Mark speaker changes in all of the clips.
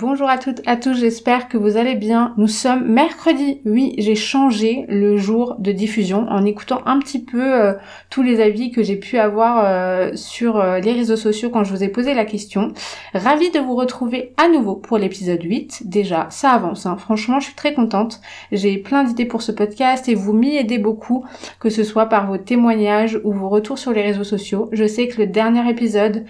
Speaker 1: Bonjour à toutes, à tous, j'espère que vous allez bien. Nous sommes mercredi. Oui, j'ai changé le jour de diffusion en écoutant un petit peu euh, tous les avis que j'ai pu avoir euh, sur euh, les réseaux sociaux quand je vous ai posé la question. Ravie de vous retrouver à nouveau pour l'épisode 8. Déjà, ça avance. Hein. Franchement, je suis très contente. J'ai plein d'idées pour ce podcast et vous m'y aidez beaucoup, que ce soit par vos témoignages ou vos retours sur les réseaux sociaux. Je sais que le dernier épisode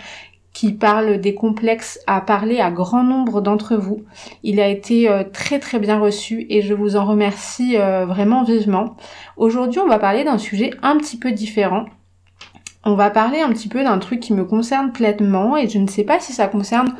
Speaker 1: qui parle des complexes a parlé à grand nombre d'entre vous. Il a été euh, très très bien reçu et je vous en remercie euh, vraiment vivement. Aujourd'hui on va parler d'un sujet un petit peu différent. On va parler un petit peu d'un truc qui me concerne pleinement et je ne sais pas si ça concerne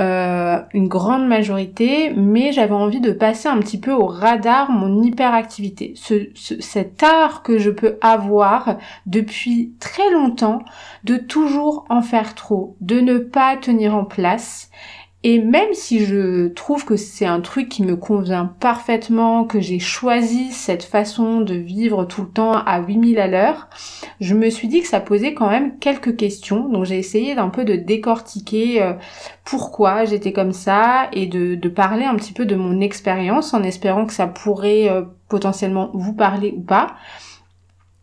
Speaker 1: euh, une grande majorité, mais j'avais envie de passer un petit peu au radar mon hyperactivité. Ce, cet art que je peux avoir depuis très longtemps de toujours en faire trop, de ne pas tenir en place et même si je trouve que c'est un truc qui me convient parfaitement, que j'ai choisi cette façon de vivre tout le temps à 8000 à l'heure, je me suis dit que ça posait quand même quelques questions. Donc j'ai essayé d'un peu de décortiquer euh, pourquoi j'étais comme ça et de, parler un petit peu de mon expérience en espérant que ça pourrait euh, potentiellement vous parler ou pas.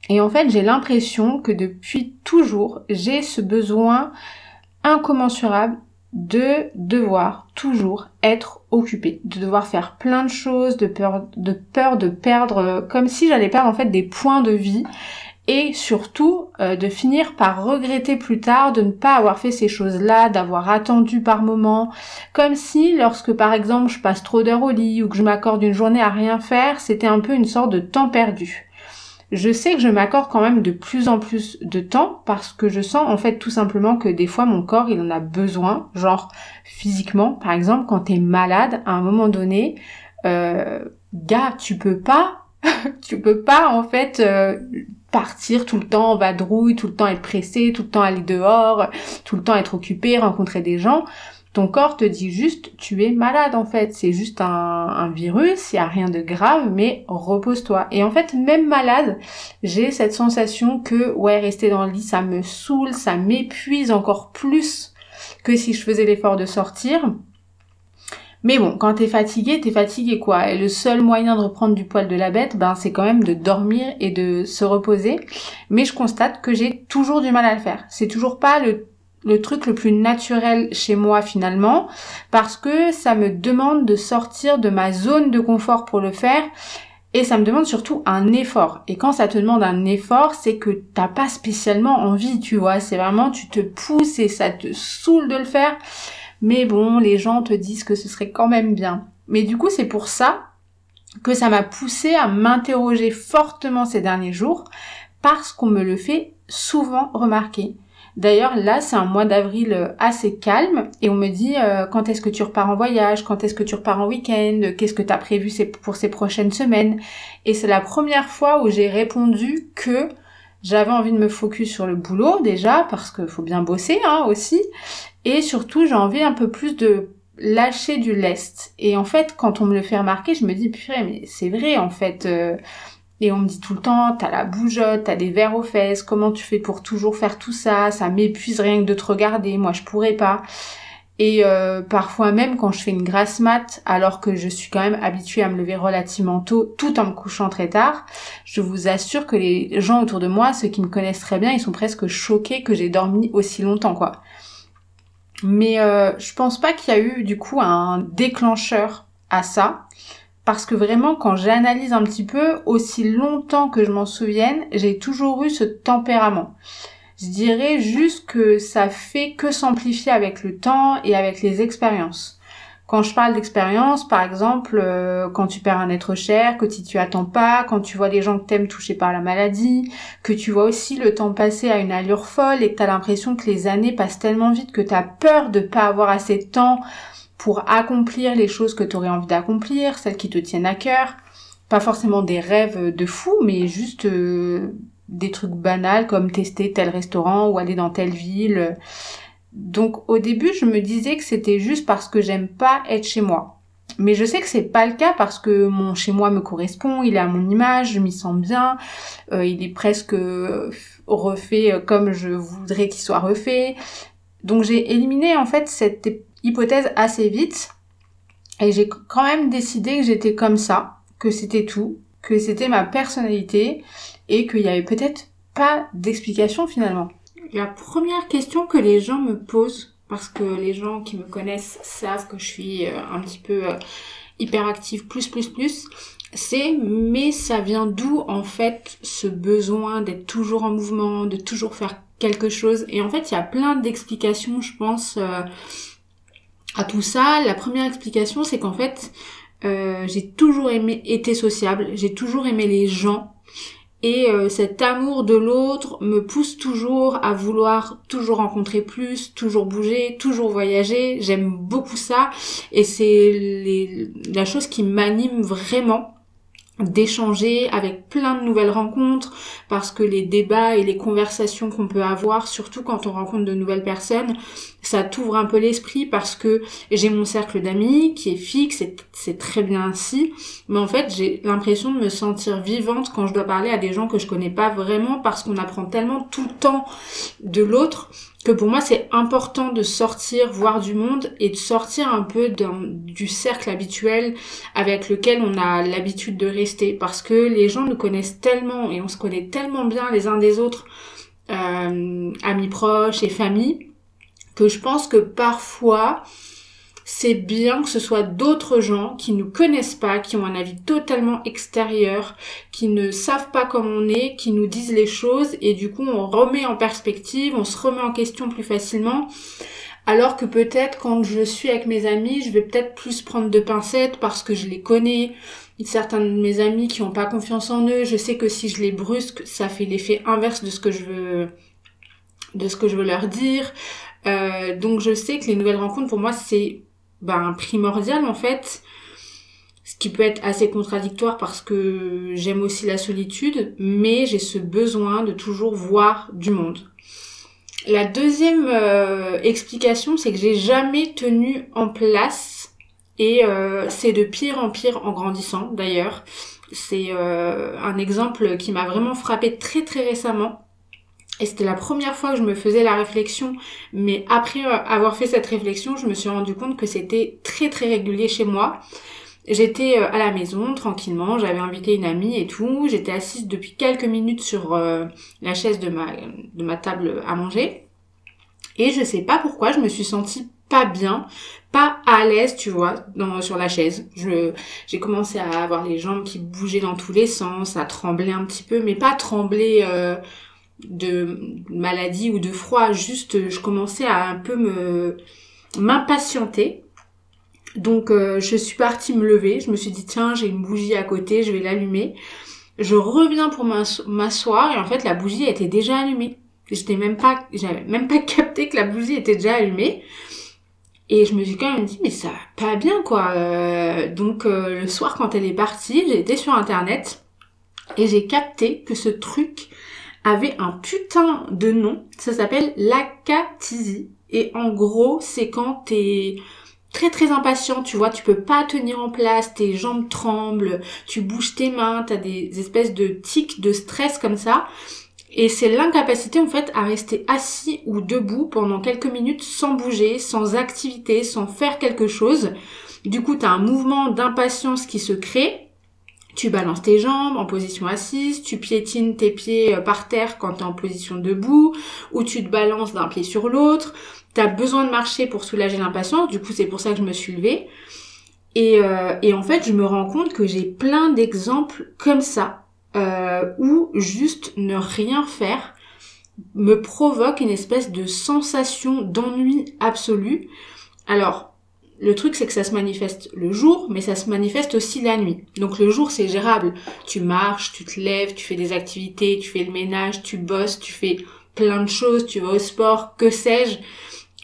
Speaker 1: Et en fait j'ai l'impression que depuis toujours j'ai ce besoin incommensurable de devoir toujours être occupé, de devoir faire plein de choses, de peur de, peur de perdre, euh, comme si j'allais perdre en fait des points de vie et surtout euh, de finir par regretter plus tard de ne pas avoir fait ces choses-là, d'avoir attendu par moment, comme si lorsque par exemple je passe trop d'heures au lit ou que je m'accorde une journée à rien faire, c'était un peu une sorte de temps perdu je sais que je m'accorde quand même de plus en plus de temps parce que je sens en fait tout simplement que des fois mon corps il en a besoin, genre physiquement par exemple quand t'es malade à un moment donné, euh, gars tu peux pas, tu peux pas en fait euh, partir tout le temps en vadrouille, tout le temps être pressé, tout le temps aller dehors, tout le temps être occupé, rencontrer des gens. Corps te dit juste tu es malade en fait, c'est juste un, virus, il n'y a rien de grave, mais repose-toi. Et en fait, même malade, j'ai cette sensation que ouais, rester dans le lit, ça me saoule, ça m'épuise encore plus que si je faisais l'effort de sortir. Mais bon, quand t'es fatigué, t'es fatigué quoi. Et le seul moyen de reprendre du poil de la bête, ben c'est quand même de dormir et de se reposer. Mais je constate que j'ai toujours du mal à le faire. C'est toujours pas le le truc le plus naturel chez moi finalement parce que ça me demande de sortir de ma zone de confort pour le faire et ça me demande surtout un effort. Et quand ça te demande un effort, c'est que t'as pas spécialement envie, tu vois. C'est vraiment, tu te pousses et ça te saoule de le faire. Mais bon, les gens te disent que ce serait quand même bien. Mais du coup, c'est pour ça que ça m'a poussé à m'interroger fortement ces derniers jours parce qu'on me le fait souvent remarquer. D'ailleurs, là, c'est un mois d'avril euh, assez calme et on me dit euh, quand est-ce que tu repars en voyage, quand est-ce que tu repars en week-end, qu'est-ce que tu as prévu pour ces prochaines semaines? Et c'est la première fois où j'ai répondu que j'avais envie de me focus sur le boulot déjà parce qu'il faut bien bosser hein, aussi et surtout j'ai envie un peu plus de lâcher du lest. Et en fait, quand on me le fait remarquer, je me dis purée mais c'est vrai en fait. Euh, et on me dit tout le temps, t'as la bougeotte, t'as des verres aux fesses, comment tu fais pour toujours faire tout ça? Ça m'épuise rien que de te regarder, moi je pourrais pas. Et euh, parfois même quand je fais une grasse mat, alors que je suis quand même habituée à me lever relativement tôt, tout en me couchant très tard, je vous assure que les gens autour de moi, ceux qui me connaissent très bien, ils sont presque choqués que j'ai dormi aussi longtemps, quoi. Mais euh, je pense pas qu'il y a eu du coup un déclencheur à ça. Parce que vraiment, quand j'analyse un petit peu, aussi longtemps que je m'en souvienne, j'ai toujours eu ce tempérament. Je dirais juste que ça fait que s'amplifier avec le temps et avec les expériences. Quand je parle d'expérience, par exemple, euh, quand tu perds un être cher, que tu attends pas, quand tu vois des gens que t'aimes touchés par la maladie, que tu vois aussi le temps passer à une allure folle et que t'as l'impression que les années passent tellement vite que t'as peur de pas avoir assez de temps pour accomplir les choses que t'aurais envie d'accomplir, celles qui te tiennent à cœur. Pas forcément des rêves de fou, mais juste euh, des trucs banals comme tester tel restaurant ou aller dans telle ville. Donc au début, je me disais que c'était juste parce que j'aime pas être chez moi. Mais je sais que c'est pas le cas parce que mon chez moi me correspond, il est à mon image, je m'y sens bien, euh, il est presque refait euh, comme je voudrais qu'il soit refait. Donc j'ai éliminé en fait cette hypothèse assez vite et j'ai quand même décidé que j'étais comme ça, que c'était tout, que c'était ma personnalité et qu'il y avait peut-être pas d'explication finalement. La première question que les gens me posent, parce que les gens qui me connaissent savent que je suis euh, un petit peu euh, hyperactive plus plus plus, c'est mais ça vient d'où en fait ce besoin d'être toujours en mouvement, de toujours faire quelque chose? Et en fait il y a plein d'explications je pense euh, à tout ça. La première explication c'est qu'en fait j'ai toujours aimé été sociable, j'ai toujours aimé les gens et euh, cet amour de l'autre me pousse toujours à vouloir toujours rencontrer plus, toujours bouger, toujours voyager. J'aime beaucoup ça et c'est la chose qui m'anime vraiment d'échanger avec plein de nouvelles rencontres parce que les débats et les conversations qu'on peut avoir surtout quand on rencontre de nouvelles personnes ça t'ouvre un peu l'esprit parce que j'ai mon cercle d'amis qui est fixe et c'est très bien ainsi mais en fait j'ai l'impression de me sentir vivante quand je dois parler à des gens que je connais pas vraiment parce qu'on apprend tellement tout le temps de l'autre que pour moi c'est important de sortir, voir du monde et de sortir un peu du cercle habituel avec lequel on a l'habitude de rester parce que les gens nous connaissent tellement et on se connaît tellement bien les uns des autres, euh, amis proches et famille, que je pense que parfois c'est bien que ce soit d'autres gens qui nous connaissent pas, qui ont un avis totalement extérieur, qui ne savent pas comme on est, qui nous disent les choses et du coup on remet en perspective, on se remet en question plus facilement. Alors que peut-être quand je suis avec mes amis, je vais peut-être plus prendre de pincettes parce que je les connais. Certains de mes amis qui n'ont pas confiance en eux, je sais que si je les brusque, ça fait l'effet inverse de ce que je veux, de ce que je veux leur dire. Euh, donc je sais que les nouvelles rencontres pour moi c'est ben, primordial en fait. Ce qui peut être assez contradictoire parce que j'aime aussi la solitude, mais j'ai ce besoin de toujours voir du monde. La deuxième euh, explication, c'est que j'ai jamais tenu en place et euh, c'est de pire en pire en grandissant d'ailleurs. C'est euh, un exemple qui m'a vraiment frappé très très récemment. Et c'était la première fois que je me faisais la réflexion, mais après euh, avoir fait cette réflexion, je me suis rendu compte que c'était très très régulier chez moi. J'étais euh, à la maison tranquillement, j'avais invité une amie et tout, j'étais assise depuis quelques minutes sur euh, la chaise de ma, table à manger. Et je sais pas pourquoi, je me suis sentie pas bien, pas à l'aise, tu vois, sur la chaise. J'ai commencé à avoir les jambes qui bougeaient dans tous les sens, à trembler un petit peu, mais pas trembler de maladie ou de froid, juste je commençais à un peu me m'impatienter. Donc euh, je suis partie me lever, je me suis dit tiens j'ai une bougie à côté, je vais l'allumer. Je reviens pour m'asseoir et en fait la bougie était déjà allumée. J'étais même pas, j'avais même pas capté que la bougie était déjà allumée. Et je me suis quand même dit mais ça va pas bien quoi. Euh, donc euh, le soir quand elle est partie, été sur internet et j'ai capté que ce truc avait un putain de nom. Ça s'appelle. Et en gros, c'est quand t'es très très impatient, tu vois, tu peux pas tenir en place, tes jambes tremblent, tu bouges tes mains, t'as des espèces de tics de stress comme ça. Et c'est l'incapacité en fait à rester assis ou debout pendant quelques minutes sans bouger, sans activité, sans faire quelque chose. Du coup, t'as un mouvement d'impatience qui se crée tu balances tes jambes en position assise, tu piétines tes pieds euh, par terre quand tu en position debout, ou tu te balances d'un pied sur l'autre. t'as besoin de marcher pour soulager l'impatience. Du coup, c'est pour ça que je me suis levée. Et, euh, et en fait, je me rends compte que j'ai plein d'exemples comme ça, euh, où juste ne rien faire me provoque une espèce de sensation d'ennui absolu. Alors, le truc, c'est que ça se manifeste le jour, mais ça se manifeste aussi la nuit. Donc le jour, c'est gérable. Tu marches, tu te lèves, tu fais des activités, tu fais le ménage, tu bosses, tu fais plein de choses, tu vas au sport, que sais-je.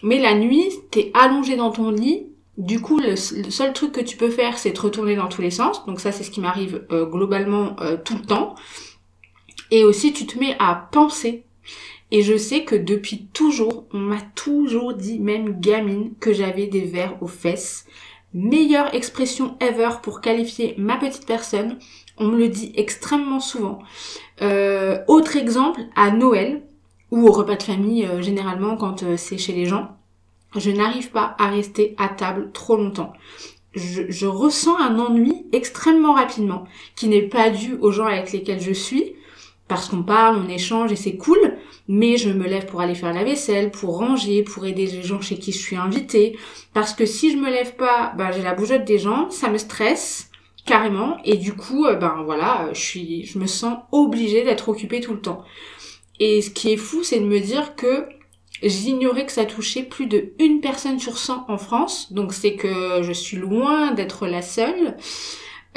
Speaker 1: Mais la nuit, t'es allongé dans ton lit. Du coup, le, seul truc que tu peux faire, c'est te retourner dans tous les sens. Donc ça, c'est ce qui m'arrive euh, globalement euh, tout le temps. Et aussi, tu te mets à penser et je sais que depuis toujours, on m'a toujours dit, même gamine, que j'avais des vers aux fesses. Meilleure expression ever pour qualifier ma petite personne. On me le dit extrêmement souvent. Euh, autre exemple, à Noël, ou au repas de famille, euh, généralement quand euh, c'est chez les gens, je n'arrive pas à rester à table trop longtemps. Je, je, ressens un ennui extrêmement rapidement, qui n'est pas dû aux gens avec lesquels je suis, parce qu'on parle, on échange et c'est cool, mais je me lève pour aller faire la vaisselle, pour ranger, pour aider les gens chez qui je suis invitée, parce que si je me lève pas, ben j'ai la bougeotte des gens, ça me stresse carrément, et du coup, euh, ben voilà, je suis, je me sens obligée d'être occupée tout le temps. Et ce qui est fou, c'est de me dire que j'ignorais que ça touchait plus de une personne sur 100 en France, donc c'est que je suis loin d'être la seule.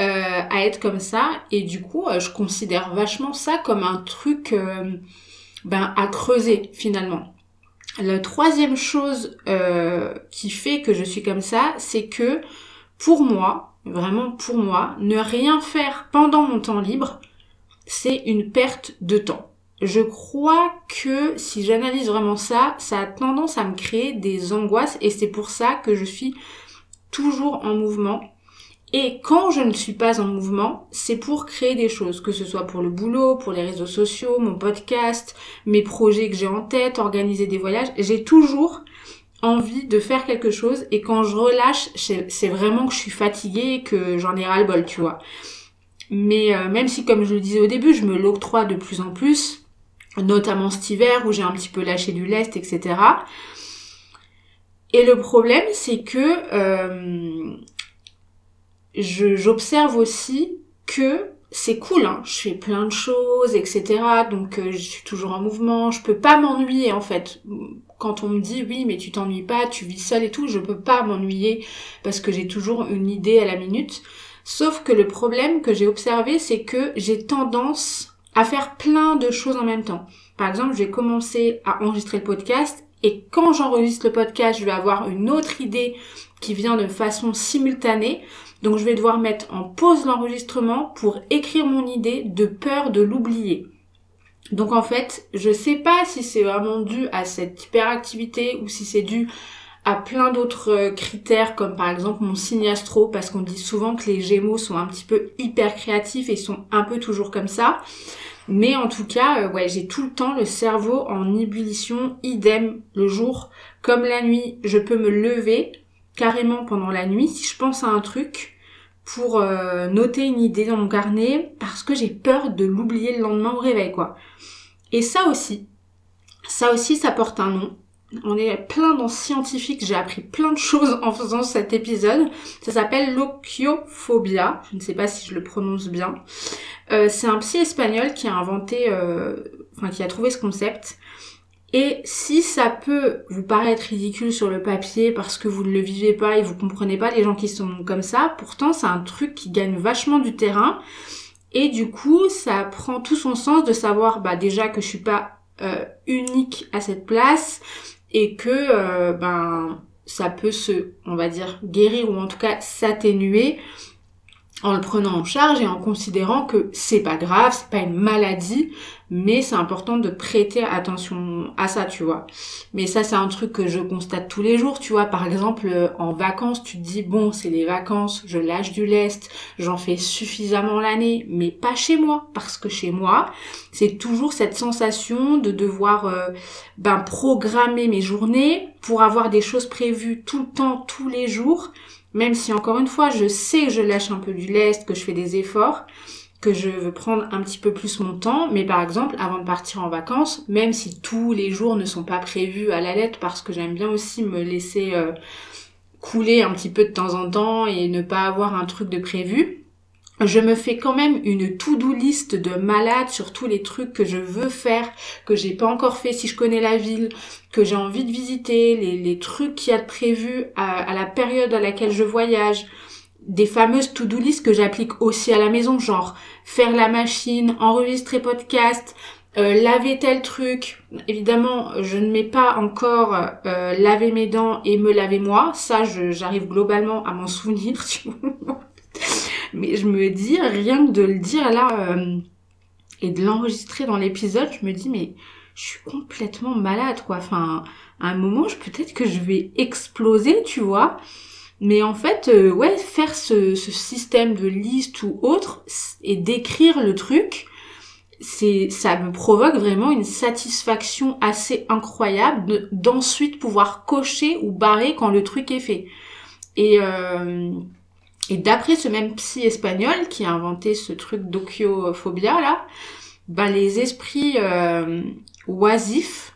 Speaker 1: Euh, à être comme ça et du coup euh, je considère vachement ça comme un truc euh, ben à creuser finalement. La troisième chose qui fait que je suis comme ça, c'est que pour moi, vraiment pour moi, ne rien faire pendant mon temps libre, c'est une perte de temps. Je crois que si j'analyse vraiment ça, ça a tendance à me créer des angoisses et c'est pour ça que je suis toujours en mouvement et quand je ne suis pas en mouvement, c'est pour créer des choses, que ce soit pour le boulot, pour les réseaux sociaux, mon podcast, mes projets que j'ai en tête, organiser des voyages. J'ai toujours envie de faire quelque chose et quand je relâche, c'est vraiment que je suis fatiguée que j'en ai ras le bol, tu vois. Mais euh, même si, comme je le disais au début, je me l'octroie de plus en plus, notamment cet hiver où j'ai un petit peu lâché du lest, etc. Et le problème, c'est que euh, j'observe aussi que c'est cool, hein. je fais plein de choses, etc. Donc euh, je suis toujours en mouvement, je peux pas m'ennuyer en fait. Quand on me dit oui mais tu t'ennuies pas, tu vis seule et tout, je peux pas m'ennuyer parce que j'ai toujours une idée à la minute. Sauf que le problème que j'ai observé c'est que j'ai tendance à faire plein de choses en même temps. Par exemple, je vais commencer à enregistrer le podcast et quand j'enregistre le podcast, je vais avoir une autre idée qui vient de façon simultanée. Donc je vais devoir mettre en pause l'enregistrement pour écrire mon idée de peur de l'oublier. Donc en fait, je sais pas si c'est vraiment dû à cette hyperactivité ou si c'est dû à plein d'autres euh, critères comme par exemple mon signe astro parce qu'on dit souvent que les gémeaux sont un petit peu hyper créatifs et sont un peu toujours comme ça. Mais en tout cas, euh, ouais, j'ai tout le temps le cerveau en ébullition, idem le jour comme la nuit, je peux me lever carrément pendant la nuit si je pense à un truc pour euh, noter une idée dans mon carnet parce que j'ai peur de l'oublier le lendemain au réveil quoi. Et ça aussi, ça aussi ça porte un nom. On est plein dans scientifique, j'ai appris plein de choses en faisant cet épisode. Ça s'appelle l'ochiophobia, je ne sais pas si je le prononce bien. Euh, c'est un psy espagnol qui a inventé, euh, enfin qui a trouvé ce concept. Et si ça peut vous paraître ridicule sur le papier parce que vous ne le vivez pas et vous comprenez pas les gens qui sont comme ça, pourtant c'est un truc qui gagne vachement du terrain. Et du coup, ça prend tout son sens de savoir bah déjà que je suis pas euh, unique à cette place et que euh, ben ça peut se, on va dire, guérir ou en tout cas s'atténuer en le prenant en charge et en considérant que c'est pas grave, c'est pas une maladie, mais c'est important de prêter attention à ça, tu vois. Mais ça, c'est un truc que je constate tous les jours, tu vois. Par exemple, euh, en vacances, tu te dis, bon, c'est les vacances, je lâche du lest, j'en fais suffisamment l'année, mais pas chez moi, parce que chez moi, c'est toujours cette sensation de devoir, euh, ben, programmer mes journées pour avoir des choses prévues tout le temps, tous les jours, même si encore une fois, je sais que je lâche un peu du lest, que je fais des efforts, que je veux prendre un petit peu plus mon temps, mais par exemple, avant de partir en vacances, même si tous les jours ne sont pas prévus à la lettre, parce que j'aime bien aussi me laisser euh, couler un petit peu de temps en temps et ne pas avoir un truc de prévu, je me fais quand même une to-do list de malade sur tous les trucs que je veux faire, que j'ai pas encore fait si je connais la ville, que j'ai envie de visiter, les, trucs qu'il y a de prévus à, la période à laquelle je voyage, des fameuses to-do list que j'applique aussi à la maison, genre faire la machine, enregistrer podcast, euh, laver tel truc. Évidemment, je ne mets pas encore euh, laver mes dents et me laver moi. Ça, j'arrive globalement à m'en souvenir. Mais je me dis, rien que de le dire là euh, et de l'enregistrer dans l'épisode, je me dis, mais je suis complètement malade, quoi. Enfin, à un moment, peut-être que je vais exploser, tu vois. Mais en fait, euh, ouais, faire ce, ce, système de liste ou autre et d'écrire le truc, c'est, ça me provoque vraiment une satisfaction assez incroyable d'ensuite pouvoir cocher ou barrer quand le truc est fait. Et, euh, et d'après ce même psy espagnol qui a inventé ce truc d'okiophobia là, bah les esprits euh, oisifs,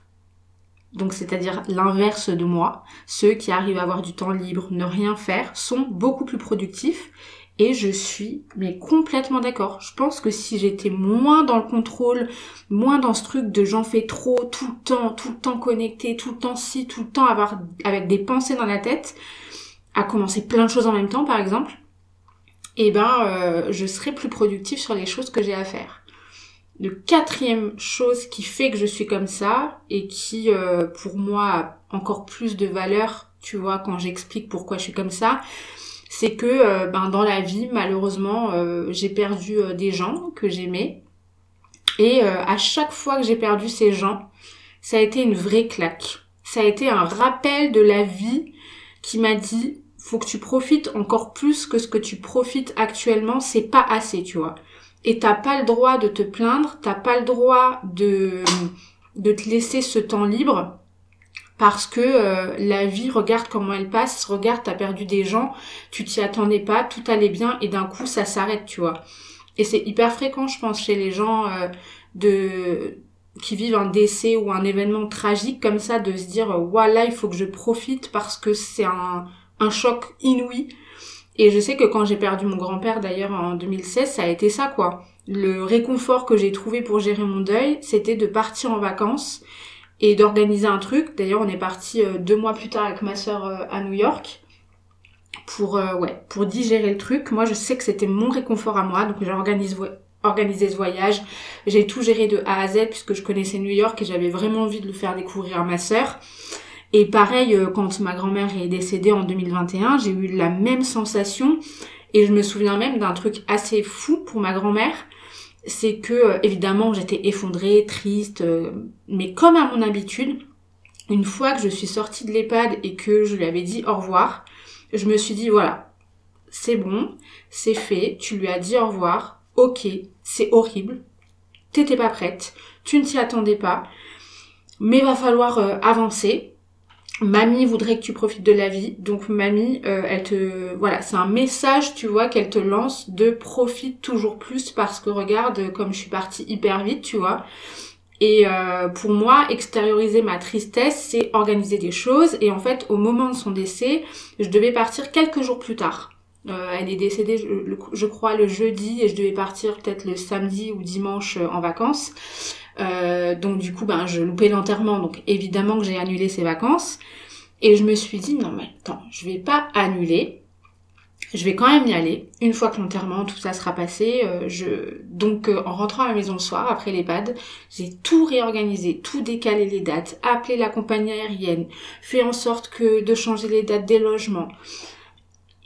Speaker 1: donc c'est-à-dire l'inverse de moi, ceux qui arrivent à avoir du temps libre, ne rien faire, sont beaucoup plus productifs. Et je suis mais complètement d'accord. Je pense que si j'étais moins dans le contrôle, moins dans ce truc de j'en fais trop tout le temps, tout le temps connecté, tout le temps si, tout le temps avoir avec des pensées dans la tête, à commencer plein de choses en même temps par exemple, eh ben euh, je serai plus productif sur les choses que j'ai à faire. Le quatrième chose qui fait que je suis comme ça et qui euh, pour moi a encore plus de valeur, tu vois, quand j'explique pourquoi je suis comme ça, c'est que euh, ben dans la vie malheureusement j'ai perdu des gens que j'aimais et à chaque fois que j'ai perdu ces gens, ça a été une vraie claque. Ça a été un rappel de la vie qui m'a dit faut que tu profites encore plus que ce que tu profites actuellement, c'est pas assez, tu vois. Et t'as pas le droit de te plaindre, t'as pas le droit de, de te laisser ce temps libre parce que euh, la vie, regarde comment elle passe, regarde, t'as perdu des gens, tu t'y attendais pas, tout allait bien et d'un coup ça s'arrête, tu vois. Et c'est hyper fréquent, je pense, chez les gens euh, de qui vivent un décès ou un événement tragique comme ça, de se dire voilà, il faut que je profite parce que c'est un un choc inouï. Et je sais que quand j'ai perdu mon grand-père d'ailleurs en 2016, ça a été ça quoi. Le réconfort que j'ai trouvé pour gérer mon deuil, c'était de partir en vacances et d'organiser un truc. D'ailleurs, on est parti euh, deux mois plus tard avec ma sœur euh, à New York pour euh, ouais pour digérer le truc. Moi, je sais que c'était mon réconfort à moi, donc j'ai organisé ce voyage. J'ai tout géré de A à Z puisque je connaissais New York et j'avais vraiment envie de le faire découvrir à ma sœur. Et pareil, euh, quand ma grand-mère est décédée en 2021, j'ai eu la même sensation. Et je me souviens même d'un truc assez fou pour ma grand-mère. C'est que, euh, évidemment, j'étais effondrée, triste, euh, mais comme à mon habitude, une fois que je suis sortie de l'EHPAD et que je lui avais dit au revoir, je me suis dit, voilà, c'est bon, c'est fait, tu lui as dit au revoir, ok, c'est horrible, t'étais pas prête, tu ne t'y attendais pas, mais va falloir avancer, Mamie voudrait que tu profites de la vie, donc mamie, euh, elle te, voilà, c'est un message, tu vois, qu'elle te lance de profite toujours plus parce que regarde comme je suis partie hyper vite, tu vois. Et euh, pour moi, extérioriser ma tristesse, c'est organiser des choses. Et en fait, au moment de son décès, je devais partir quelques jours plus tard. Euh, elle est décédée, je, je, crois, le jeudi et je devais partir peut-être le samedi ou dimanche en vacances. Euh, donc du coup, ben, je loupais l'enterrement, donc évidemment que j'ai annulé ces vacances. Et je me suis dit, non mais attends, je vais pas annuler, je vais quand même y aller. Une fois que l'enterrement, tout ça sera passé, euh, je... donc euh, en rentrant à la maison le soir, après l'EHPAD, j'ai tout réorganisé, tout décalé les dates, appelé la compagnie aérienne, fait en sorte que de changer les dates des logements.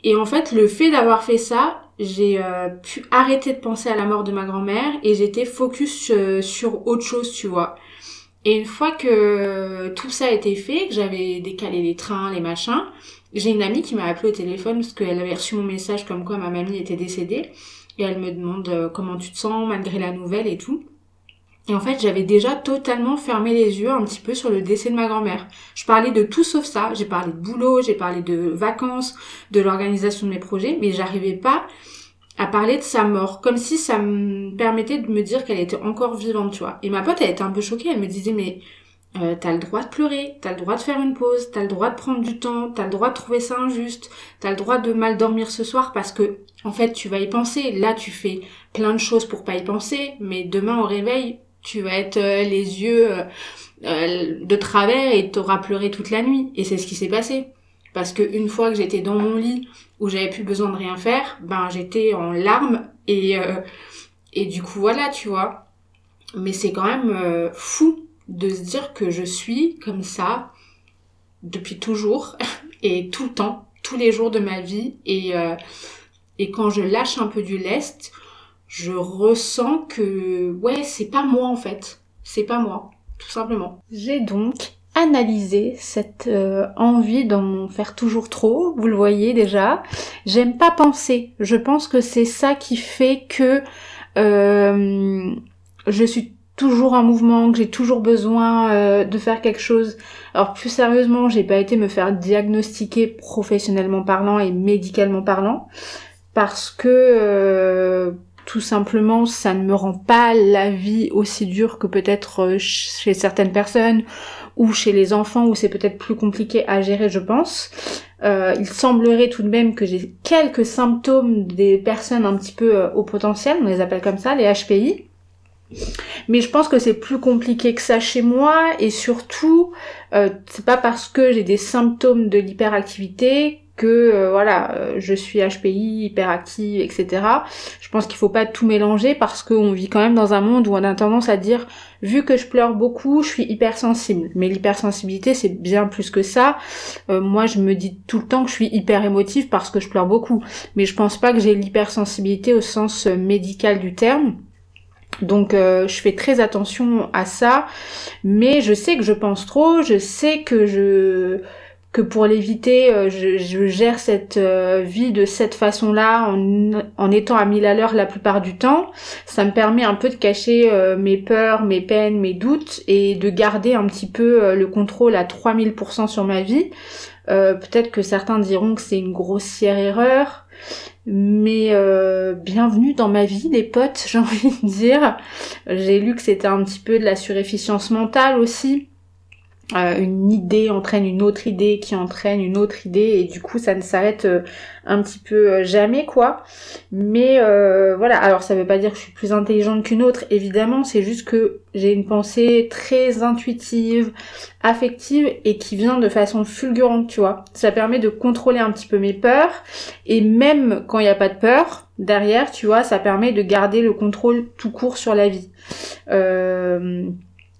Speaker 1: Et en fait, le fait d'avoir fait ça, j'ai euh, pu arrêter de penser à la mort de ma grand-mère et j'étais focus euh, sur autre chose, tu vois. Et une fois que tout ça a été fait, que j'avais décalé les trains, les machins, j'ai une amie qui m'a appelé au téléphone parce qu'elle avait reçu mon message comme quoi ma mamie était décédée et elle me demande euh, comment tu te sens malgré la nouvelle et tout. Et en fait, j'avais déjà totalement fermé les yeux un petit peu sur le décès de ma grand-mère. Je parlais de tout sauf ça. J'ai parlé de boulot, j'ai parlé de vacances, de l'organisation de mes projets, mais j'arrivais pas à parler de sa mort, comme si ça me permettait de me dire qu'elle était encore vivante, tu vois. Et ma pote, elle était un peu choquée, elle me disait, mais euh, t'as le droit de pleurer, t'as le droit de faire une pause, t'as le droit de prendre du temps, t'as le droit de trouver ça injuste, t'as le droit de mal dormir ce soir parce que, en fait, tu vas y penser. Là, tu fais plein de choses pour pas y penser, mais demain au réveil, tu vas être euh, les yeux euh, de travers et t'auras pleuré toute la nuit. Et c'est ce qui s'est passé. Parce que une fois que j'étais dans mon lit où j'avais plus besoin de rien faire, ben j'étais en larmes et et du coup voilà, tu vois. Mais c'est quand même fou de se dire que je suis comme ça depuis toujours et tout le temps, tous les jours de ma vie et euh, et quand je lâche un peu du lest, je ressens que ouais, c'est pas moi en fait, c'est pas moi, tout simplement. J'ai donc analysé cette euh, envie d'en faire toujours trop, vous le voyez déjà. J'aime pas penser. Je pense que c'est ça qui fait que euh, je suis toujours en mouvement, que j'ai toujours besoin euh, de faire quelque chose. Alors plus sérieusement, j'ai pas été me faire diagnostiquer professionnellement parlant et médicalement parlant parce que euh, tout simplement ça ne me rend pas la vie aussi dure que peut-être euh, chez certaines personnes ou chez les enfants où c'est peut-être plus compliqué à gérer je pense. il semblerait tout de même que j'ai quelques symptômes des personnes un petit peu au potentiel, on les appelle comme ça, les HPI. Mais je pense que c'est plus compliqué que ça chez moi et surtout euh, c'est pas parce que j'ai des symptômes de l'hyperactivité que euh, voilà euh, je suis HPI hyperactive etc. Je pense qu'il faut pas tout mélanger parce qu'on vit quand même dans un monde où on a tendance à dire vu que je pleure beaucoup je suis hypersensible mais l'hypersensibilité c'est bien plus que ça. moi je me dis tout le temps que je suis hyper émotive parce que je pleure beaucoup mais je pense pas que j'ai l'hypersensibilité au sens médical du terme. Donc euh, je fais très attention à ça, mais je sais que je pense trop, je sais que je que pour l'éviter, euh, je, gère cette euh, vie de cette façon-là en, en, étant à mille à l'heure la plupart du temps. Ça me permet un peu de cacher mes peurs, mes peines, mes doutes et de garder un petit peu le contrôle à 3000% sur ma vie. Peut-être que certains diront que c'est une grossière erreur, mais euh, bienvenue dans ma vie, les potes, j'ai envie de dire. J'ai lu que c'était un petit peu de la surefficience mentale aussi. Euh, une idée entraîne une autre idée qui entraîne une autre idée et du coup ça ne s'arrête euh, un petit peu euh, jamais quoi. Mais voilà. Alors ça veut pas dire que je suis plus intelligente qu'une autre évidemment. C'est juste que j'ai une pensée très intuitive affective et qui vient de façon fulgurante tu vois. Ça permet de contrôler un petit peu mes peurs et même quand il n'y a pas de peur derrière tu vois ça permet de garder le contrôle tout court sur la vie. Euh,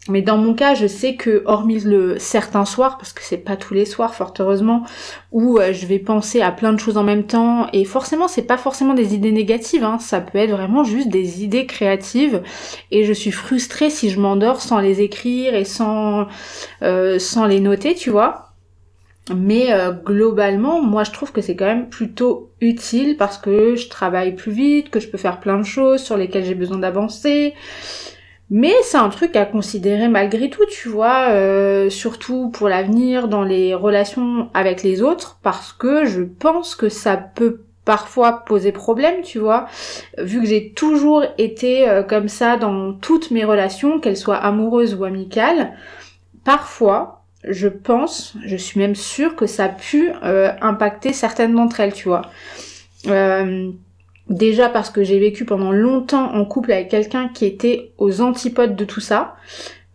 Speaker 1: mais dans mon cas, je sais que hormis le certains soirs, parce que c'est pas tous les soirs, fort heureusement, où euh, je vais penser à plein de choses en même temps, et forcément, c'est pas forcément des idées négatives, hein, ça peut être vraiment juste des idées créatives, et je suis frustrée si je m'endors sans les écrire et sans euh, sans les noter, tu vois. Mais euh, globalement, moi je trouve que c'est quand même plutôt utile parce que je travaille plus vite, que je peux faire plein de choses sur lesquelles j'ai besoin d'avancer. Mais c'est un truc à considérer malgré tout, tu vois, euh, surtout pour l'avenir dans les relations avec les autres, parce que je pense que ça peut parfois poser problème, tu vois, vu que j'ai toujours été euh, comme ça dans toutes mes relations, qu'elles soient amoureuses ou amicales, parfois, je pense, je suis même sûre que ça a pu euh, impacter certaines d'entre elles, tu vois. Déjà parce que j'ai vécu pendant longtemps en couple avec quelqu'un qui était aux antipodes de tout ça.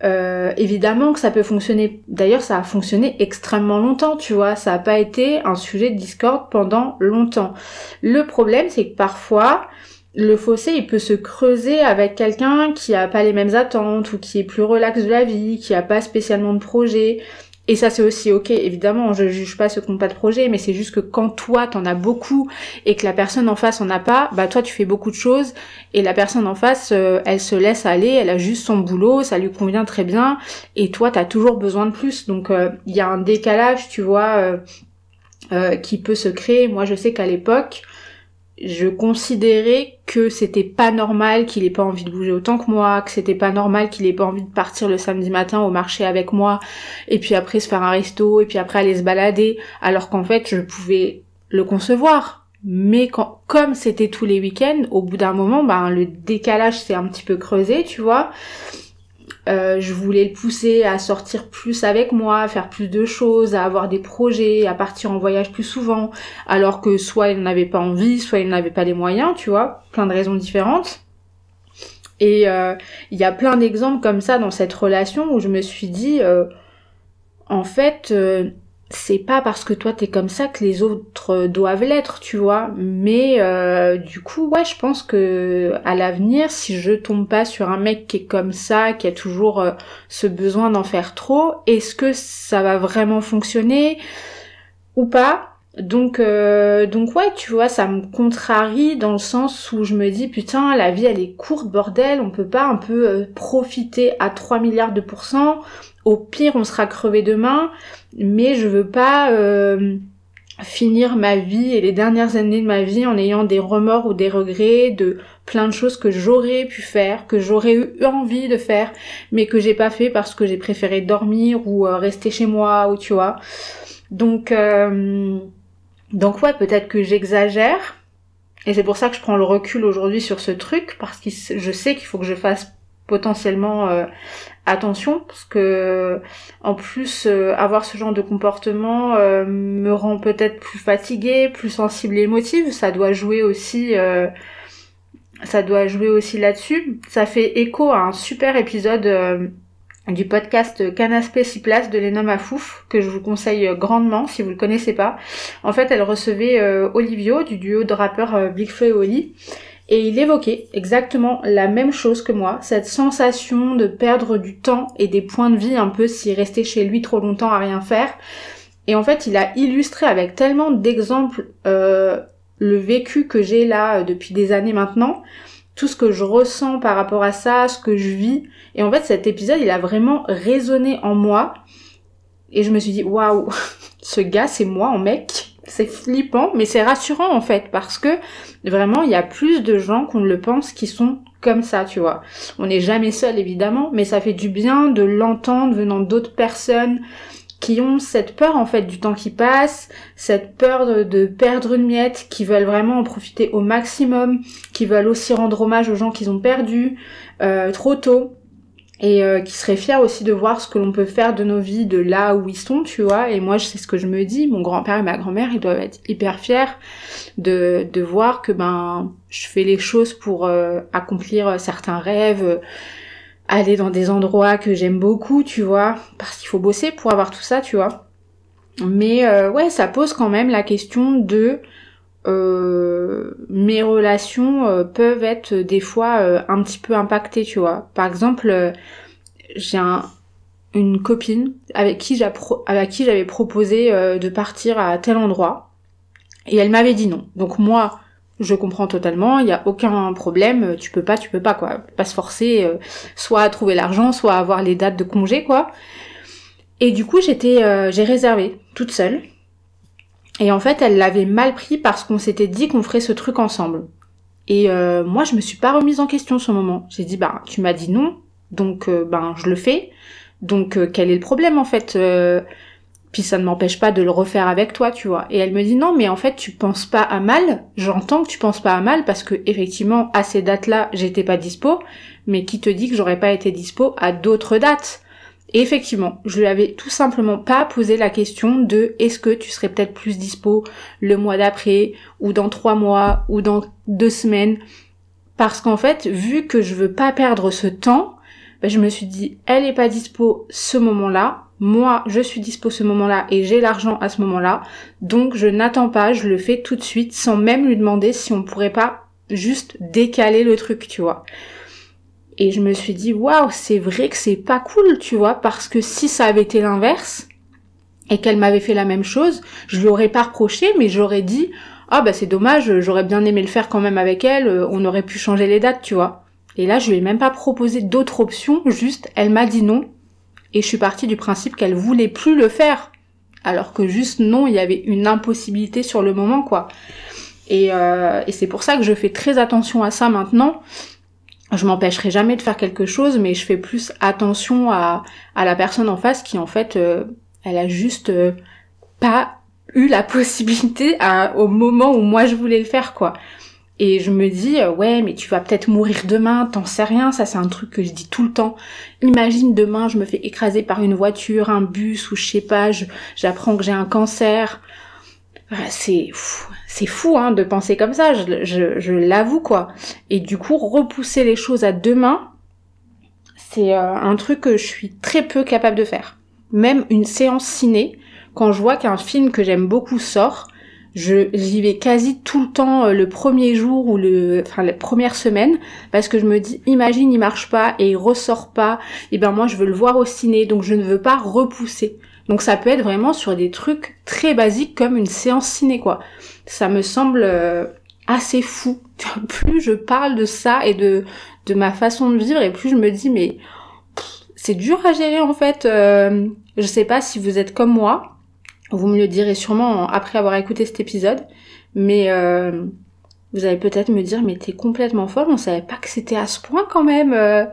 Speaker 1: Euh, évidemment que ça peut fonctionner. D'ailleurs, ça a fonctionné extrêmement longtemps, tu vois. Ça n'a pas été un sujet de discorde pendant longtemps. Le problème, c'est que parfois, le fossé, il peut se creuser avec quelqu'un qui a pas les mêmes attentes ou qui est plus relax de la vie, qui a pas spécialement de projet, et ça c'est aussi ok, évidemment, je juge pas ceux qui n'ont pas de projet, mais c'est juste que quand toi t'en as beaucoup et que la personne en face en a pas, bah toi tu fais beaucoup de choses et la personne en face, euh, elle se laisse aller, elle a juste son boulot, ça lui convient très bien et toi t'as toujours besoin de plus. Donc euh, il y a un décalage, tu vois, euh, qui peut se créer. Moi je sais qu'à l'époque, je considérais que c'était pas normal qu'il ait pas envie de bouger autant que moi, que c'était pas normal qu'il ait pas envie de partir le samedi matin au marché avec moi, et puis après se faire un resto, et puis après aller se balader, alors qu'en fait je pouvais le concevoir. mais quand, comme c'était tous les week-ends, au bout d'un moment, ben le décalage s'est un petit peu creusé, tu vois. Euh, je voulais le pousser à sortir plus avec moi, à faire plus de choses, à avoir des projets, à partir en voyage plus souvent, alors que soit il n'avait pas envie, soit il n'avait pas les moyens, tu vois, plein de raisons différentes. Et euh, il y a plein d'exemples comme ça dans cette relation où je me suis dit, euh, en fait, c'est pas parce que toi t'es comme ça que les autres doivent l'être, tu vois. Mais euh, du coup, ouais, je pense que à l'avenir, si je tombe pas sur un mec qui est comme ça, qui a toujours euh, ce besoin d'en faire trop, est-ce que ça va vraiment fonctionner ou pas? Donc euh, donc ouais tu vois ça me contrarie dans le sens où je me dis putain la vie elle est courte bordel on peut pas un peu profiter à 3 milliards de pourcents. Au pire on sera crevé demain mais je veux pas euh, finir ma vie et les dernières années de ma vie en ayant des remords ou des regrets de plein de choses que j'aurais pu faire, que j'aurais eu envie de faire, mais que j'ai pas fait parce que j'ai préféré dormir ou euh, rester chez moi ou tu vois. Donc euh, donc ouais, peut-être que j'exagère. Et c'est pour ça que je prends le recul aujourd'hui sur ce truc, parce que je sais qu'il faut que je fasse potentiellement euh, attention parce que en plus euh, avoir ce genre de comportement euh, me rend peut-être plus fatiguée, plus sensible et émotive, ça doit jouer aussi ça doit jouer aussi là-dessus. Ça fait écho à un super épisode du podcast Canapé 6 places de Léna Mafouf que je vous conseille grandement si vous le connaissez pas. En fait, elle recevait Olivio du duo de rappeurs Big et Oli et il évoquait exactement la même chose que moi, cette sensation de perdre du temps et des points de vie un peu s'il restait chez lui trop longtemps à rien faire. Et en fait, il a illustré avec tellement d'exemples euh, le vécu que j'ai là euh, depuis des années maintenant, tout ce que je ressens par rapport à ça, ce que je vis. Et en fait, cet épisode, il a vraiment résonné en moi. Et je me suis dit, waouh, ce gars, c'est moi en mec c'est flippant, mais c'est rassurant en fait, parce que vraiment, il y a plus de gens qu'on ne le pense qui sont comme ça, tu vois. On n'est jamais seul évidemment, mais ça fait du bien de l'entendre venant d'autres personnes qui ont cette peur en fait du temps qui passe, cette peur de, perdre une miette, qui veulent vraiment en profiter au maximum, qui veulent aussi rendre hommage aux gens qu'ils ont perdus euh, trop tôt et euh, qui serait fier aussi de voir ce que l'on peut faire de nos vies de là où ils sont, tu vois. Et moi, c'est ce que je me dis. Mon grand-père et ma grand-mère, ils doivent être hyper fiers de, de voir que ben je fais les choses pour euh, accomplir certains rêves, aller dans des endroits que j'aime beaucoup, tu vois, parce qu'il faut bosser pour avoir tout ça, tu vois. Mais euh, ouais, ça pose quand même la question de mes relations peuvent être des fois un petit peu impactées, tu vois. Par exemple, j'ai un, une copine avec qui j'avais proposé euh, de partir à tel endroit et elle m'avait dit non. Donc moi, je comprends totalement, il y a aucun problème, tu peux pas, tu peux pas quoi, pas se forcer euh, soit à trouver l'argent, soit à avoir les dates de congé quoi. Et du coup, j'étais euh, j'ai réservé toute seule. Et en fait, elle l'avait mal pris parce qu'on s'était dit qu'on ferait ce truc ensemble. Et moi, je me suis pas remise en question ce moment. J'ai dit bah tu m'as dit non, donc euh, ben je le fais. Donc euh, quel est le problème en fait euh, Puis ça ne m'empêche pas de le refaire avec toi, tu vois. Et elle me dit non, mais en fait tu penses pas à mal. J'entends que tu penses pas à mal parce que effectivement à ces dates-là j'étais pas dispo. Mais qui te dit que j'aurais pas été dispo à d'autres dates? Effectivement, je lui avais tout simplement pas posé la question de est-ce que tu serais peut-être plus dispo le mois d'après, ou dans trois mois, ou dans deux semaines. Parce qu'en fait, vu que je veux pas perdre ce temps, ben, je me suis dit, elle est pas dispo ce moment-là, moi je suis dispo ce moment-là et j'ai l'argent à ce moment-là, donc je n'attends pas, je le fais tout de suite sans même lui demander si on pourrait pas juste décaler le truc, tu vois. Et je me suis dit, waouh, c'est vrai que c'est pas cool, tu vois, parce que si ça avait été l'inverse, et qu'elle m'avait fait la même chose, je lui aurais pas reproché, mais j'aurais dit, ah bah c'est dommage, j'aurais bien aimé le faire quand même avec elle, on aurait pu changer les dates, tu vois. Et là, je lui ai même pas proposé d'autres options, juste elle m'a dit non. Et je suis partie du principe qu'elle voulait plus le faire. Alors que juste non, il y avait une impossibilité sur le moment, quoi. Et, euh, et c'est pour ça que je fais très attention à ça maintenant. Je m'empêcherai jamais de faire quelque chose, mais je fais plus attention à, à la personne en face qui en fait, euh, elle a juste euh, pas eu la possibilité à, au moment où moi je voulais le faire, quoi. Et je me dis, euh, ouais, mais tu vas peut-être mourir demain, t'en sais rien, ça c'est un truc que je dis tout le temps. Imagine demain, je me fais écraser par une voiture, un bus, ou je sais pas, j'apprends que j'ai un cancer. C'est fou, c'est fou hein, de penser comme ça, je, l'avoue quoi. Et du coup, repousser les choses à demain, c'est euh, un truc que je suis très peu capable de faire. Même une séance ciné, quand je vois qu'un film que j'aime beaucoup sort, je j'y vais quasi tout le temps euh, le premier jour ou le la première semaine parce que je me dis imagine il marche pas et il ressort pas et ben moi je veux le voir au ciné donc je ne veux pas repousser donc ça peut être vraiment sur des trucs très basiques comme une séance ciné quoi ça me semble euh, assez fou. Plus je parle de ça et de de ma façon de vivre et plus je me dis mais c'est dur à gérer en fait. Euh, je sais pas si vous êtes comme moi. Vous me le direz sûrement après avoir écouté cet épisode, mais euh, vous allez peut-être me dire mais t'es complètement folle, on savait pas que c'était à ce point quand même. Euh.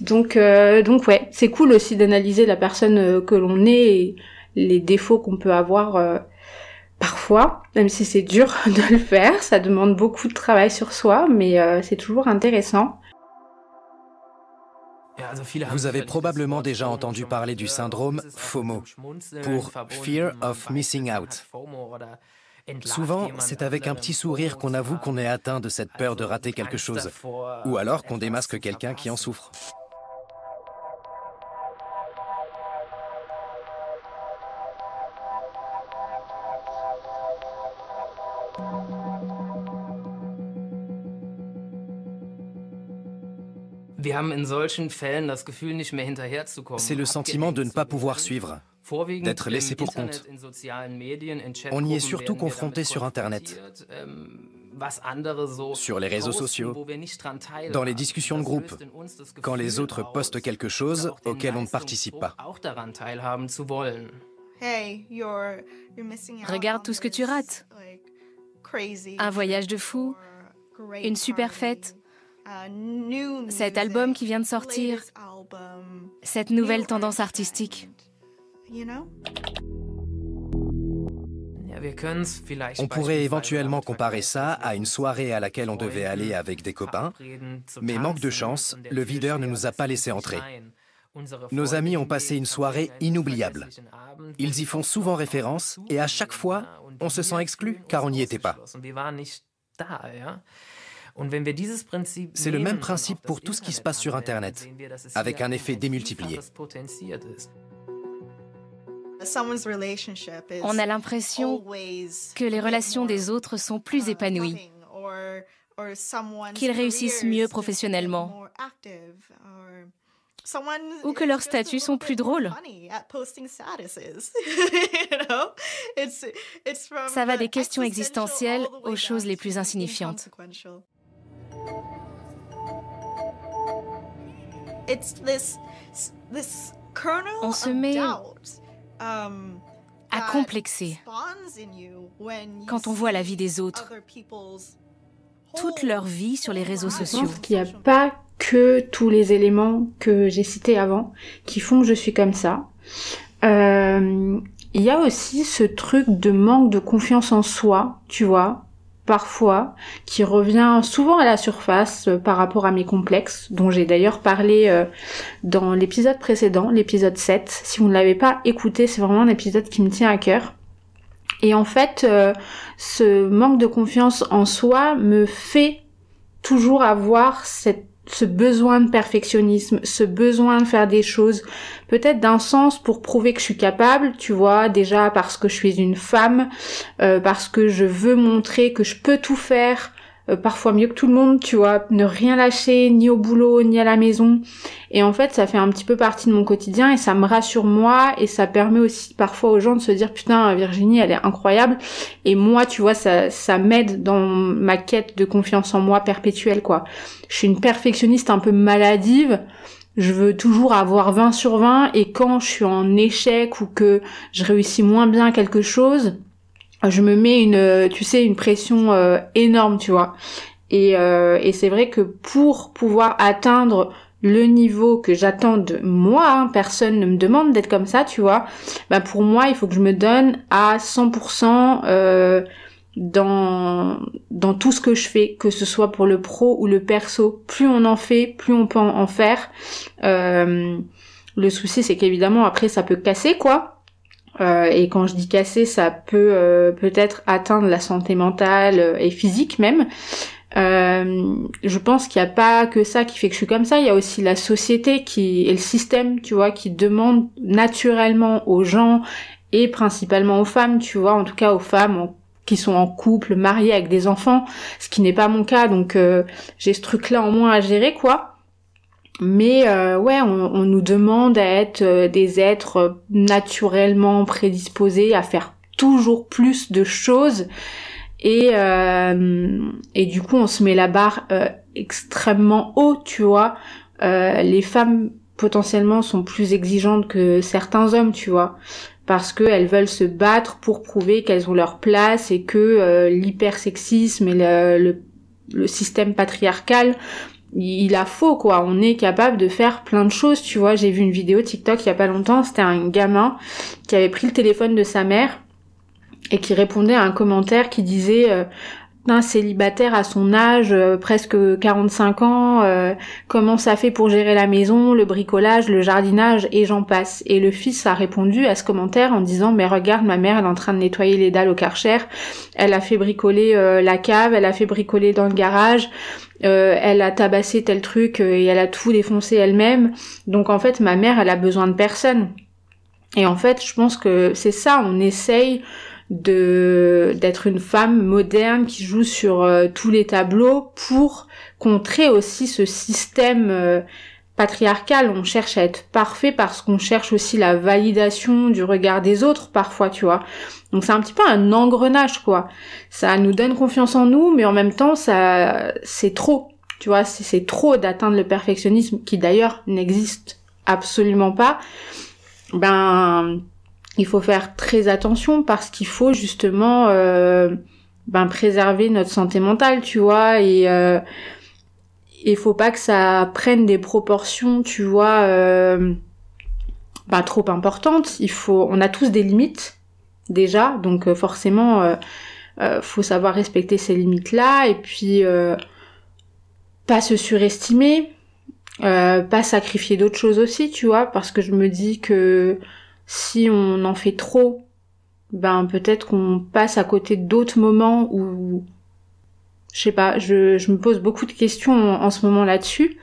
Speaker 1: donc euh, donc ouais, c'est cool aussi d'analyser la personne que l'on est et les défauts qu'on peut avoir parfois, même si c'est dur de le faire, ça demande beaucoup de travail sur soi, mais c'est toujours intéressant.
Speaker 2: Vous avez probablement déjà entendu parler du syndrome FOMO, pour Fear of Missing Out. Souvent, c'est avec un petit sourire qu'on avoue qu'on est atteint de cette peur de rater quelque chose, ou alors qu'on démasque quelqu'un qui en souffre. C'est le sentiment de ne pas pouvoir suivre, d'être laissé pour compte. On y est surtout confronté sur Internet, ähm, sur les réseaux sociaux, dans les discussions de groupe, quand les autres postent quelque chose auquel on ne participe pas.
Speaker 3: Regarde tout ce que tu rates. Un voyage de fou, une super fête, cet album qui vient de sortir, cette nouvelle tendance artistique.
Speaker 2: On pourrait éventuellement comparer ça à une soirée à laquelle on devait aller avec des copains, mais manque de chance, le videur ne nous a pas laissé entrer. Nos amis ont passé une soirée inoubliable. Ils y font souvent référence et à chaque fois, on se sent exclu car on n'y était pas. C'est le même principe pour tout ce qui se passe sur Internet, avec un effet démultiplié.
Speaker 3: On a l'impression que les relations des autres sont plus épanouies, qu'ils réussissent mieux professionnellement, ou que leurs statuts sont plus drôles. Ça va des questions existentielles aux choses les plus insignifiantes. On se met um, à complexer quand on voit la vie des autres, toute leur vie sur les réseaux sociaux. Je
Speaker 1: pense qu'il n'y a pas que tous les éléments que j'ai cités avant qui font que je suis comme ça. Euh, il y a aussi ce truc de manque de confiance en soi, tu vois, parfois, qui revient souvent à la surface euh, par rapport à mes complexes, dont j'ai d'ailleurs parlé euh, dans l'épisode précédent, l'épisode 7. Si vous ne l'avez pas écouté, c'est vraiment un épisode qui me tient à cœur. Et en fait, euh, ce manque de confiance en soi me fait toujours avoir cette ce besoin de perfectionnisme, ce besoin de faire des choses peut-être d'un sens pour prouver que je suis capable, tu vois, déjà parce que je suis une femme, euh, parce que je veux montrer que je peux tout faire, euh, parfois mieux que tout le monde, tu vois, ne rien lâcher, ni au boulot, ni à la maison. Et en fait, ça fait un petit peu partie de mon quotidien et ça me rassure moi et ça permet aussi parfois aux gens de se dire putain, Virginie, elle est incroyable. Et moi, tu vois, ça, ça m'aide dans ma quête de confiance en moi perpétuelle, quoi. Je suis une perfectionniste un peu maladive je veux toujours avoir 20 sur 20 et quand je suis en échec ou que je réussis moins bien quelque chose, je me mets une, tu sais, une pression euh, énorme, tu vois. Et, euh, et c'est vrai que pour pouvoir atteindre le niveau que j'attends de moi, hein, personne ne me demande d'être comme ça, tu vois, bah pour moi, il faut que je me donne à 100% euh, dans dans tout ce que je fais, que ce soit pour le pro ou le perso. Plus on en fait, plus on peut en, faire. Euh, le souci, c'est qu'évidemment après ça peut casser quoi. Euh, et quand je dis casser, ça peut euh, peut-être atteindre la santé mentale et physique même. Euh, je pense qu'il n'y a pas que ça qui fait que je suis comme ça. Il y a aussi la société qui et le système, tu vois, qui demande naturellement aux gens et principalement aux femmes, tu vois, en tout cas aux femmes qui sont en couple, mariées avec des enfants, ce qui n'est pas mon cas. Donc euh, j'ai ce truc-là en moins à gérer, quoi. Mais euh, ouais, on, nous demande à être des êtres naturellement prédisposés à faire toujours plus de choses. Et euh, et du coup on se met la barre euh, extrêmement haut tu vois. Euh, les femmes potentiellement sont plus exigeantes que certains hommes tu vois. Parce qu'elles veulent se battre pour prouver qu'elles ont leur place et que l'hypersexisme et le, le, le, système patriarcal il a faux quoi. On est capable de faire plein de choses tu vois. J'ai vu une vidéo TikTok il y a pas longtemps c'était un gamin qui avait pris le téléphone de sa mère et qui répondait à un commentaire qui disait euh, un célibataire à son âge, euh, presque 45 ans, euh, comment ça fait pour gérer la maison, le bricolage, le jardinage et j'en passe. Et le fils a répondu à ce commentaire en disant mais regarde ma mère elle est en train de nettoyer les dalles au karcher, elle a fait bricoler la cave, elle a fait bricoler dans le garage, elle a tabassé tel truc et elle a tout défoncé elle-même. Donc en fait ma mère elle a besoin de personne. Et en fait je pense que c'est ça, on essaye de d'être une femme moderne qui joue sur euh, tous les tableaux pour contrer aussi ce système euh, patriarcal. On cherche à être parfait parce qu'on cherche aussi la validation du regard des autres parfois, tu vois. Donc c'est un petit peu un engrenage quoi. Ça nous donne confiance en nous, mais en même temps ça c'est trop. Tu vois, c'est trop d'atteindre le perfectionnisme qui d'ailleurs n'existe absolument pas. Ben il faut faire très attention parce qu'il faut justement euh, ben, préserver notre santé mentale, tu vois, et euh, il faut pas que ça prenne des proportions, tu vois, euh, ben, trop importantes. Il faut, on a tous des limites déjà, donc euh, forcément, euh, euh, faut savoir respecter ces limites-là et puis pas se surestimer, pas sacrifier d'autres choses aussi, tu vois, parce que je me dis que si on en fait trop, ben peut-être qu'on passe à côté d'autres moments où je sais pas, je, me pose beaucoup de questions en, ce moment là-dessus.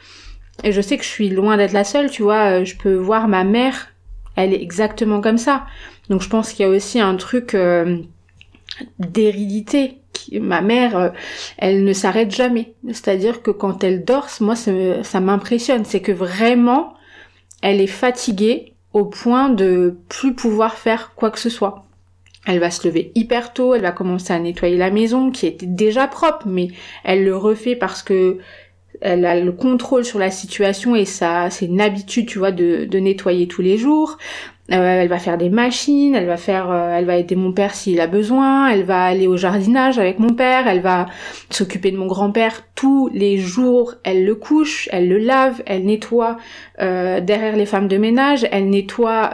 Speaker 1: Et je sais que je suis loin d'être la seule, tu vois, euh, je peux voir ma mère, elle est exactement comme ça. Donc je pense qu'il y a aussi un truc euh, d'hérédité. Ma mère, euh, elle ne s'arrête jamais. C'est-à-dire que quand elle dort, moi ça m'impressionne. C'est que vraiment, elle est fatiguée, au point de plus pouvoir faire quoi que ce soit. Elle va se lever hyper tôt, elle va commencer à nettoyer la maison qui était déjà propre, mais elle le refait parce que elle a le contrôle sur la situation et ça c'est une habitude tu vois de, de nettoyer tous les jours euh, elle va faire des machines, elle va faire, euh, elle va aider mon père s'il a besoin, elle va aller au jardinage avec mon père, elle va s'occuper de mon grand-père tous les jours, elle le couche, elle le lave, elle nettoie euh, derrière les femmes de ménage, elle nettoie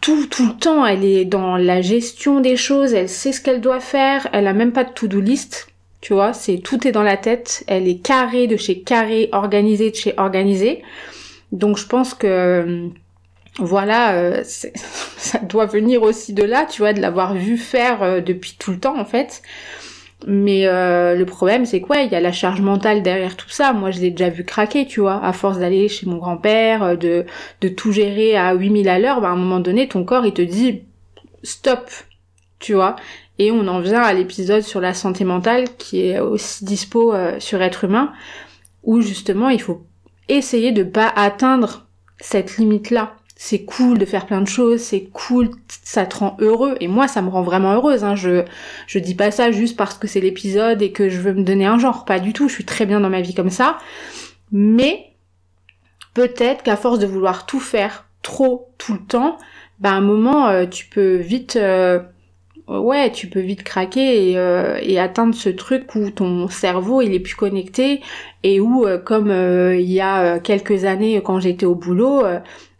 Speaker 1: tout, tout le temps, elle est dans la gestion des choses, elle sait ce qu'elle doit faire, elle a même pas de to-do list, tu vois, c'est tout est dans la tête, elle est carrée de chez carré, organisée de chez organisée. Donc je pense que voilà, euh, ça doit venir aussi de là, tu vois, de l'avoir vu faire euh, depuis tout le temps en fait. Mais euh, le problème, c'est quoi? Il y a la charge mentale derrière tout ça. Moi, je l'ai déjà vu craquer, tu vois, à force d'aller chez mon grand-père, de, de tout gérer à 8000 à l'heure, bah, à un moment donné, ton corps, il te dit stop, tu vois. Et on en vient à l'épisode sur la santé mentale, qui est aussi dispo sur être humain, où justement, il faut essayer de pas atteindre cette limite-là c'est cool de faire plein de choses, c'est cool, ça te rend heureux. Et moi, ça me rend vraiment heureuse. Hein. Je, je dis pas ça juste parce que c'est l'épisode et que je veux me donner un genre. Pas du tout. Je suis très bien dans ma vie comme ça. Mais peut-être qu'à force de vouloir tout faire trop tout le temps, bah à un moment, euh, tu peux vite euh, ouais, tu peux vite craquer et, euh, et, atteindre ce truc où ton cerveau il est plus connecté et où, comme il y a quelques années quand j'étais au boulot,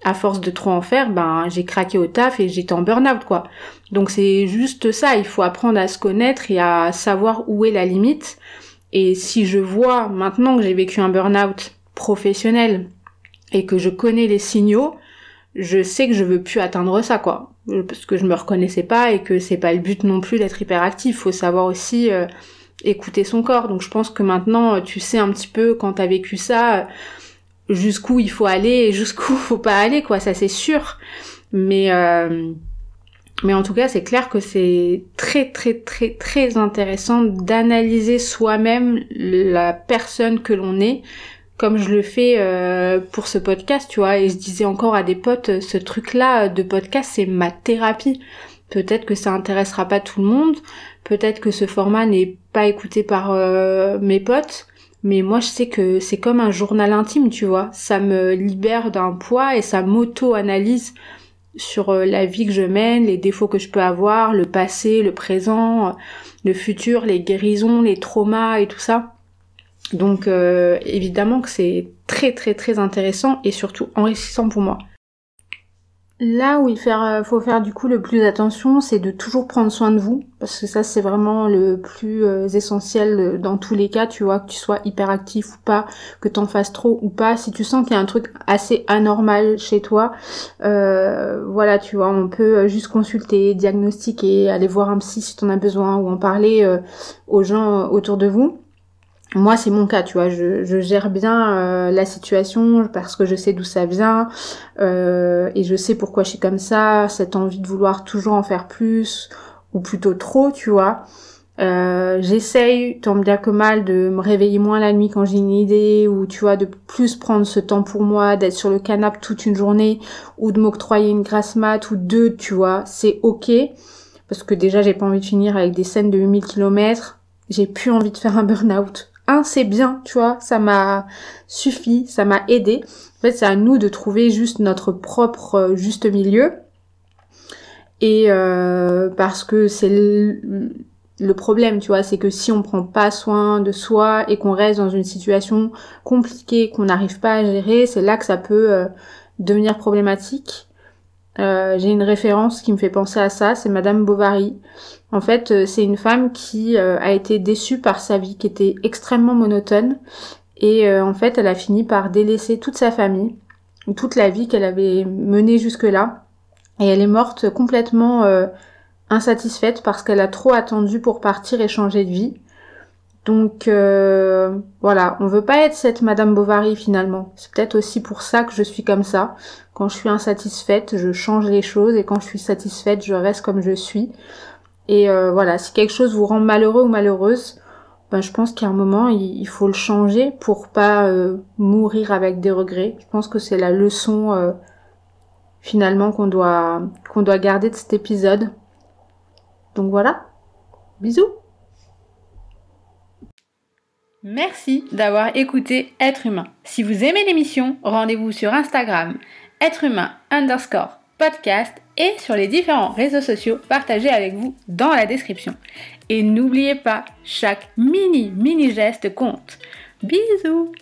Speaker 1: à force de trop en faire, ben j'ai craqué au taf et j'étais en burn-out quoi. Donc c'est juste ça, il faut apprendre à se connaître et à savoir où est la limite. Et si je vois maintenant que j'ai vécu un burn-out professionnel et que je connais les signaux, je sais que je veux plus atteindre ça quoi parce que je me reconnaissais pas et que c'est pas le but non plus d'être hyperactif faut savoir aussi euh, écouter son corps donc je pense que maintenant tu sais un petit peu quand t'as vécu ça jusqu'où il faut aller et jusqu'où faut pas aller quoi ça c'est sûr. Mais euh, mais en tout cas c'est clair que c'est très très très très intéressant d'analyser soi-même la personne que l'on est comme je le fais euh, pour ce podcast, tu vois, et je disais encore à des potes, ce truc-là de podcast, c'est ma thérapie. Peut-être que ça intéressera pas tout le monde, peut-être que ce format n'est pas écouté par euh, mes potes, mais moi je sais que c'est comme un journal intime, tu vois. Ça me libère d'un poids et ça m'auto-analyse sur euh, la vie que je mène, les défauts que je peux avoir, le passé, le présent, le futur, les guérisons, les traumas et tout ça. Donc euh, évidemment que c'est très très très intéressant et surtout enrichissant pour moi. Là où il euh, faut faire du coup le plus attention, c'est de toujours prendre soin de vous, parce que ça c'est vraiment le plus euh, essentiel dans tous les cas, tu vois, que tu sois hyperactif ou pas, que t'en fasses trop ou pas. Si tu sens qu'il y a un truc assez anormal chez toi, voilà, tu vois, on peut juste consulter, diagnostiquer, aller voir un psy si t'en as besoin, ou en parler aux gens autour de vous moi c'est mon cas tu vois. Je, je gère bien euh, la situation parce que je sais d'où ça vient euh, et je sais pourquoi je suis comme ça cette envie de vouloir toujours en faire plus ou plutôt trop tu vois. Euh, j'essaye tant bien que mal de me réveiller moins la nuit quand j'ai une idée ou tu vois de plus prendre ce temps pour moi d'être sur le canapé toute une journée ou de m'octroyer une grasse mat ou deux tu vois. C'est ok parce que déjà j'ai pas envie de finir avec des scènes de 8000 km j'ai plus envie de faire un burn-out un c'est bien, tu vois, ça m'a suffi, ça m'a aidé. En fait, c'est à nous de trouver juste notre propre euh, juste milieu. Et euh, parce que c'est le, problème, tu vois, c'est que si on prend pas soin de soi et qu'on reste dans une situation compliquée qu'on n'arrive pas à gérer, c'est là que ça peut euh, devenir problématique. J'ai une référence qui me fait penser à ça, c'est Madame Bovary. En fait, euh, c'est une femme qui euh, a été déçue par sa vie, qui était extrêmement monotone. Et euh, en fait, elle a fini par délaisser toute sa famille, toute la vie qu'elle avait menée jusque-là. Et elle est morte complètement insatisfaite parce qu'elle a trop attendu pour partir et changer de vie. Donc voilà, on veut pas être cette Madame Bovary finalement. C'est peut-être aussi pour ça que je suis comme ça. Quand je suis insatisfaite, je change les choses et quand je suis satisfaite, je reste comme je suis. Et euh, voilà, si quelque chose vous rend malheureux ou malheureuse, ben, je pense qu'à un moment, il, faut le changer pour pas euh, mourir avec des regrets. Je pense que c'est la leçon euh, finalement qu'on doit, qu'on doit garder de cet épisode. Donc voilà, bisous Merci d'avoir écouté Être humain. Si vous aimez l'émission, rendez-vous sur Instagram, être humain underscore podcast et sur les différents réseaux sociaux partagés avec vous dans la description. Et n'oubliez pas, chaque mini mini geste compte. Bisous